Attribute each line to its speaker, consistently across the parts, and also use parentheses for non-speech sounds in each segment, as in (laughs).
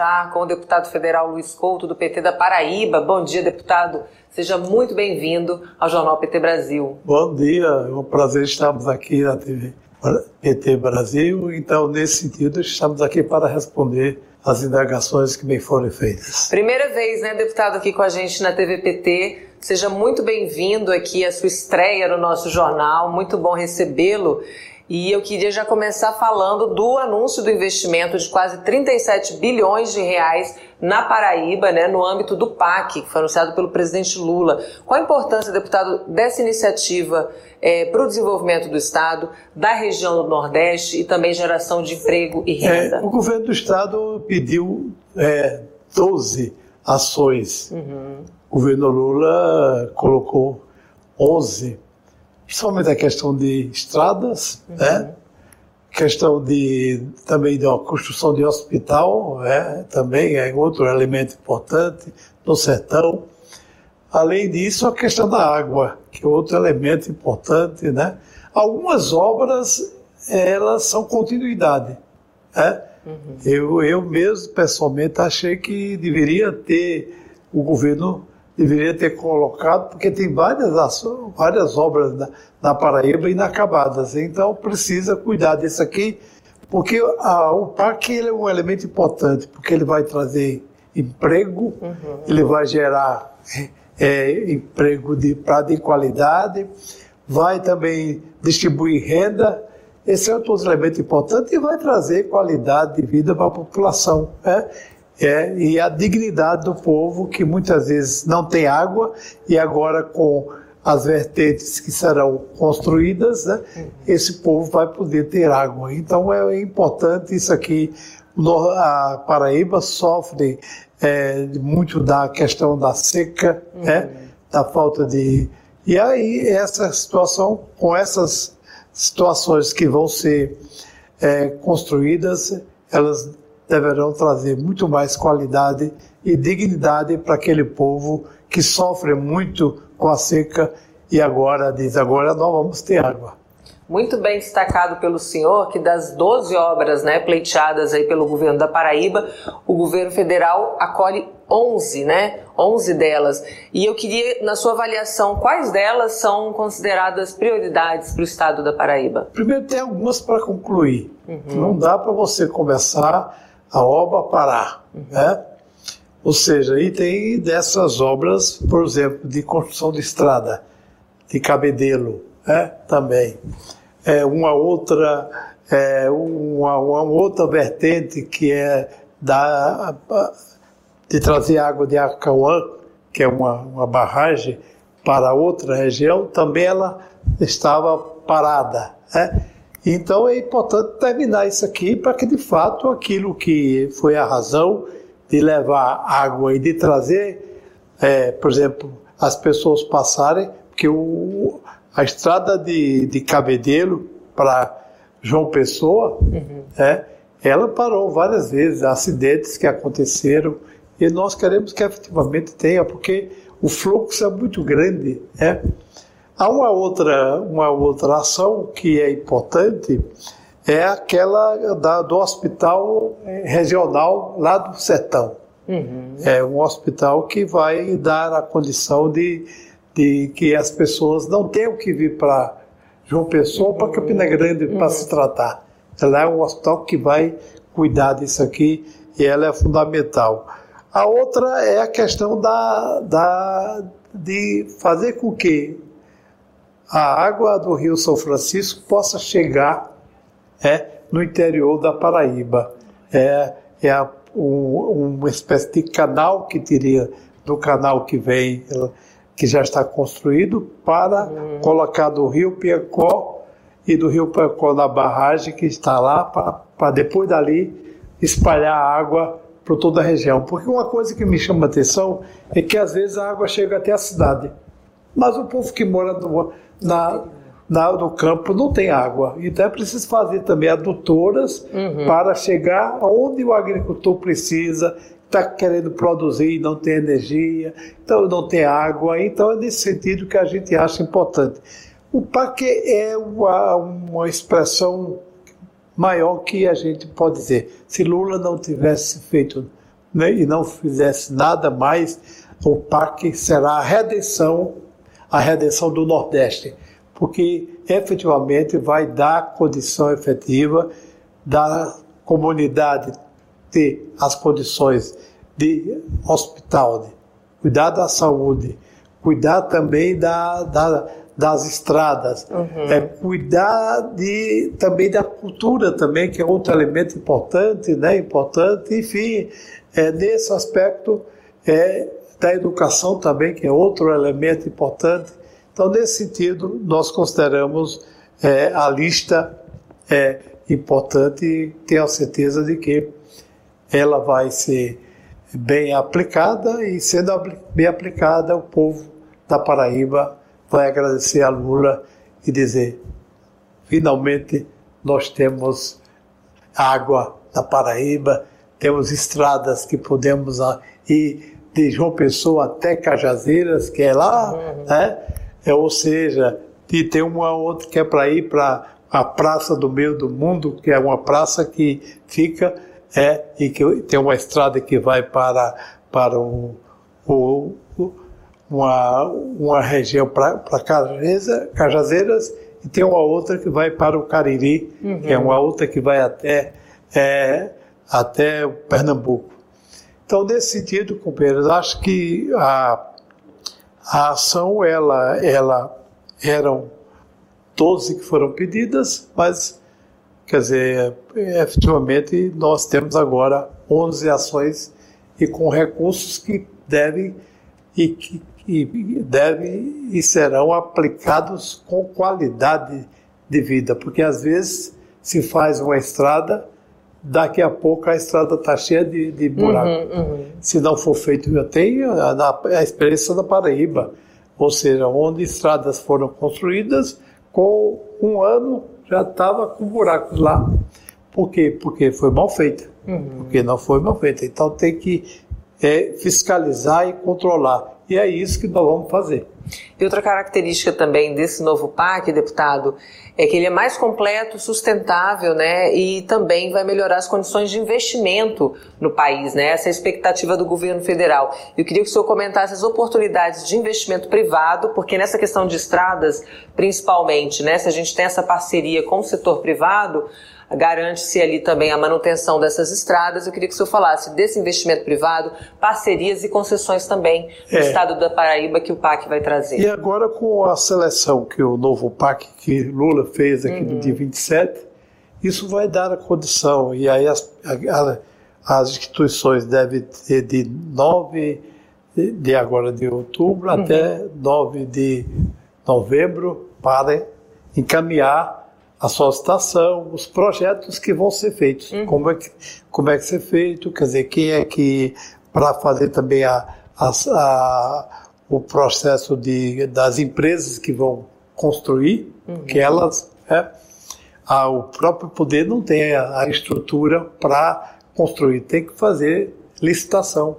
Speaker 1: conversar com o deputado federal Luiz Couto, do PT da Paraíba. Bom dia, deputado. Seja muito bem-vindo ao Jornal PT Brasil.
Speaker 2: Bom dia, é um prazer estarmos aqui na TV PT Brasil. Então, nesse sentido, estamos aqui para responder as indagações que me foram feitas.
Speaker 1: Primeira vez, né, deputado, aqui com a gente na TV PT. Seja muito bem-vindo aqui à sua estreia no nosso jornal. Muito bom recebê-lo. E eu queria já começar falando do anúncio do investimento de quase 37 bilhões de reais na Paraíba, né, no âmbito do PAC, que foi anunciado pelo presidente Lula. Qual a importância, deputado, dessa iniciativa é, para o desenvolvimento do Estado, da região do Nordeste e também geração de emprego e renda?
Speaker 2: É, o governo do Estado pediu é, 12 ações. Uhum. O governo Lula colocou 11 principalmente a questão de estradas, uhum. né? questão de também de construção de hospital, né? também é outro elemento importante no sertão. Além disso, a questão da água, que é outro elemento importante, né? Algumas obras, elas são continuidade, né? Uhum. Eu, eu mesmo, pessoalmente, achei que deveria ter o governo deveria ter colocado, porque tem várias, ações, várias obras na, na, Paraíba inacabadas. Então precisa cuidar disso aqui, porque a, o parque ele é um elemento importante, porque ele vai trazer emprego, uhum. ele vai gerar é, emprego de, pra, de qualidade, vai também distribuir renda. Esse é outro elemento importante e vai trazer qualidade de vida para a população. Né? É, e a dignidade do povo que muitas vezes não tem água e agora com as vertentes que serão construídas, né, esse povo vai poder ter água. Então é importante isso aqui. A Paraíba sofre é, muito da questão da seca, uhum. né, da falta de. E aí, essa situação, com essas situações que vão ser é, construídas, elas deverão trazer muito mais qualidade e dignidade para aquele povo que sofre muito com a seca e agora diz: agora nós vamos ter água.
Speaker 1: Muito bem destacado pelo senhor que das 12 obras né, pleiteadas aí pelo governo da Paraíba, o governo federal acolhe 11, né? 11 delas. E eu queria, na sua avaliação, quais delas são consideradas prioridades para o estado da Paraíba?
Speaker 2: Primeiro, tem algumas para concluir. Uhum. Não dá para você começar a obra parar. Né? Ou seja, aí tem dessas obras, por exemplo, de construção de estrada, de cabedelo, né? também. É uma outra, é uma, uma outra vertente que é da, de trazer água de Acauã, que é uma, uma barragem, para outra região, também ela estava parada. Né? Então é importante terminar isso aqui para que de fato aquilo que foi a razão de levar água e de trazer, é, por exemplo, as pessoas passarem, porque o, a estrada de, de Cabedelo para João Pessoa, uhum. é, ela parou várias vezes, acidentes que aconteceram, e nós queremos que efetivamente tenha, porque o fluxo é muito grande. Né? Há uma outra, uma outra ação que é importante, é aquela da, do hospital eh, regional lá do sertão. Uhum. É um hospital que vai dar a condição de, de que as pessoas não tenham que vir para João Pessoa uhum. para Campina Grande uhum. para se tratar. Ela é um hospital que vai cuidar disso aqui e ela é fundamental. A outra é a questão da, da, de fazer com que a água do Rio São Francisco possa chegar é, no interior da Paraíba. É, é a, um, uma espécie de canal que teria do canal que vem, que já está construído, para uhum. colocar do Rio Piacó e do Rio Piacó na barragem que está lá, para depois dali espalhar a água para toda a região. Porque uma coisa que me chama a atenção é que às vezes a água chega até a cidade, mas o povo que mora no, na, na, no campo não tem água. Então é preciso fazer também adutoras uhum. para chegar onde o agricultor precisa, está querendo produzir e não tem energia, então não tem água. Então é nesse sentido que a gente acha importante. O PAC é uma, uma expressão maior que a gente pode dizer. Se Lula não tivesse feito né, e não fizesse nada mais, o parque será a redenção, a redenção do Nordeste, porque efetivamente vai dar condição efetiva da comunidade ter as condições de hospital, de cuidar da saúde, cuidar também da, da das estradas, uhum. é cuidar de, também da cultura também, que é outro elemento importante, né, importante, enfim, é, nesse aspecto é, da educação também, que é outro elemento importante. Então, nesse sentido, nós consideramos é, a lista é, importante e tenho a certeza de que ela vai ser bem aplicada e sendo bem aplicada, o povo da Paraíba vai agradecer a Lula e dizer: finalmente nós temos água na Paraíba, temos estradas que podemos ir de João Pessoa até Cajazeiras, que é lá, uhum. né? É, ou seja, e tem uma outra que é para ir para a Praça do Meio do Mundo, que é uma praça que fica é, e que tem uma estrada que vai para, para o, o, uma, uma região para Cajazeiras e tem uma outra que vai para o Cariri, uhum. que é uma outra que vai até, é, até Pernambuco. Então, nesse sentido, companheiros, acho que a, a ação, ela, ela eram 12 que foram pedidas, mas, quer dizer, efetivamente, nós temos agora 11 ações e com recursos que devem e que e devem e serão aplicados com qualidade de vida, porque às vezes se faz uma estrada, daqui a pouco a estrada está cheia de, de buraco. Uhum, uhum. Se não for feito, eu tenho a, a experiência da Paraíba, ou seja, onde estradas foram construídas, com um ano já estava com buracos lá. Por quê? Porque foi mal feita. Uhum. Porque não foi mal feita. Então tem que é, fiscalizar e controlar. E é isso que nós vamos fazer.
Speaker 1: E outra característica também desse novo PAC, deputado, é que ele é mais completo, sustentável, né? E também vai melhorar as condições de investimento no país, né? Essa é a expectativa do governo federal. Eu queria que o senhor comentasse as oportunidades de investimento privado, porque nessa questão de estradas, principalmente, né? Se a gente tem essa parceria com o setor privado, garante-se ali também a manutenção dessas estradas. Eu queria que o senhor falasse desse investimento privado, parcerias e concessões também no é. estado da Paraíba que o PAC vai trazer.
Speaker 2: E agora com a seleção que o novo PAC que Lula fez aqui uhum. no dia 27, isso vai dar a condição, e aí as, a, as instituições devem ter de 9 de agora de outubro uhum. até 9 de novembro para encaminhar a solicitação, os projetos que vão ser feitos, uhum. como, é que, como é que ser feito, quer dizer, quem é que, para fazer também a, a, a, o processo de, das empresas que vão construir, uhum. que elas, é, a, o próprio poder não tem a, a estrutura para construir, tem que fazer licitação,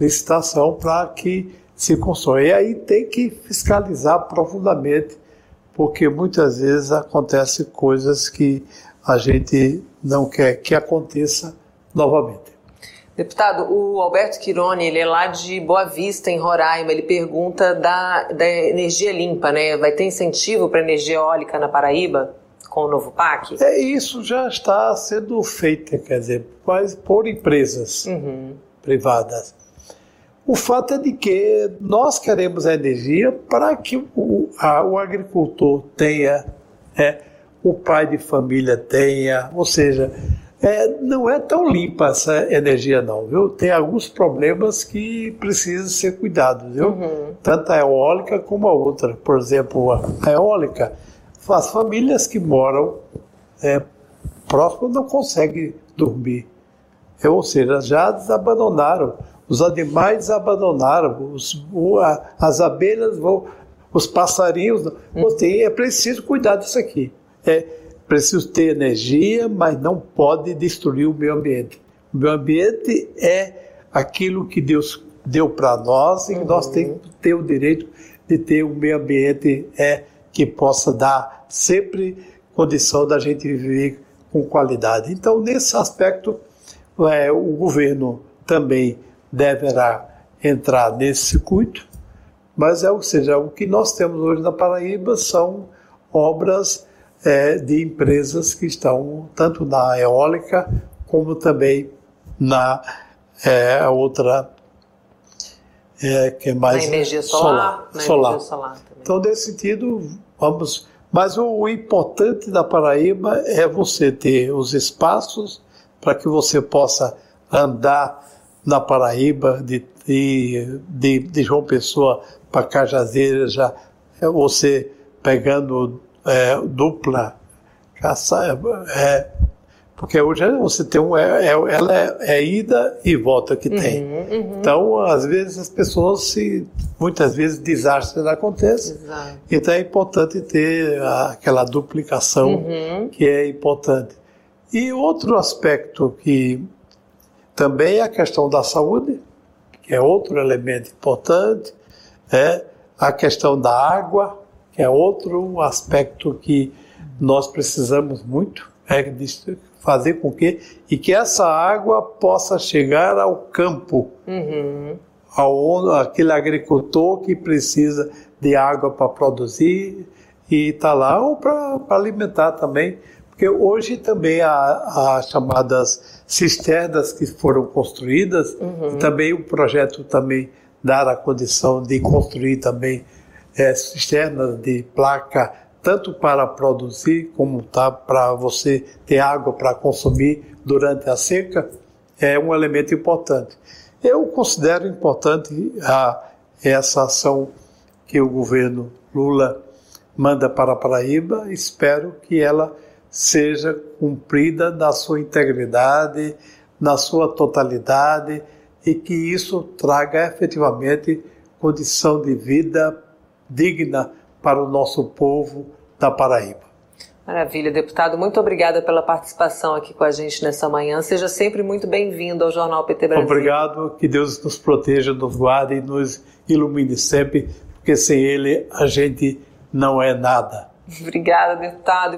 Speaker 2: licitação para que se construa. E aí tem que fiscalizar profundamente porque muitas vezes acontecem coisas que a gente não quer que aconteça novamente.
Speaker 1: Deputado, o Alberto Quironi, ele é lá de Boa Vista, em Roraima. Ele pergunta da, da energia limpa, né? Vai ter incentivo para energia eólica na Paraíba com o novo PAC?
Speaker 2: É, isso já está sendo feito, quer dizer, mas por empresas uhum. privadas. O fato é de que nós queremos a energia para que o, a, o agricultor tenha, é, o pai de família tenha, ou seja, é, não é tão limpa essa energia não, viu? Tem alguns problemas que precisam ser cuidados, viu? Uhum. Tanto a eólica como a outra. Por exemplo, a eólica, as famílias que moram é, próximo não conseguem dormir. É, ou seja, já desabandonaram os animais abandonaram, os, as abelhas vão, os passarinhos. Hum. é preciso cuidar disso aqui. É preciso ter energia, mas não pode destruir o meio ambiente. O meio ambiente é aquilo que Deus deu para nós e uhum. nós temos que ter o direito de ter um meio ambiente é, que possa dar sempre condição da gente viver com qualidade. Então, nesse aspecto, é, o governo também deverá entrar nesse circuito, mas é, ou seja, o que nós temos hoje na Paraíba são obras é, de empresas que estão tanto na eólica como também na é, outra é, que é mais
Speaker 1: na energia solar, solar, na
Speaker 2: solar. Energia solar então nesse sentido vamos mas o, o importante da Paraíba é você ter os espaços para que você possa andar na Paraíba de, de, de, João Pessoa para Cajazeiras já é, você pegando é, dupla caça, é, porque hoje você tem um, é, é, ela é, é, ida e volta que tem. Uhum, uhum. Então, às vezes as pessoas se, muitas vezes desastres acontecem. Exato. Então é importante ter aquela duplicação uhum. que é importante. E outro aspecto que também a questão da saúde, que é outro elemento importante, é a questão da água, que é outro aspecto que nós precisamos muito, é fazer com que e que essa água possa chegar ao campo, uhum. ao aquele agricultor que precisa de água para produzir e está lá ou para alimentar também, porque hoje também há, há chamadas cisternas que foram construídas uhum. e também o projeto também dar a condição de construir também é, cisternas de placa tanto para produzir como tá, para você ter água para consumir durante a seca, é um elemento importante. Eu considero importante a, essa ação que o governo Lula manda para a Paraíba, espero que ela seja cumprida na sua integridade, na sua totalidade e que isso traga efetivamente condição de vida digna para o nosso povo da Paraíba.
Speaker 1: Maravilha, deputado. Muito obrigada pela participação aqui com a gente nessa manhã. Seja sempre muito bem-vindo ao Jornal PT Brasil.
Speaker 2: Obrigado, que Deus nos proteja, nos guarde e nos ilumine sempre, porque sem Ele a gente não é nada. (laughs)
Speaker 1: Obrigada, deputado.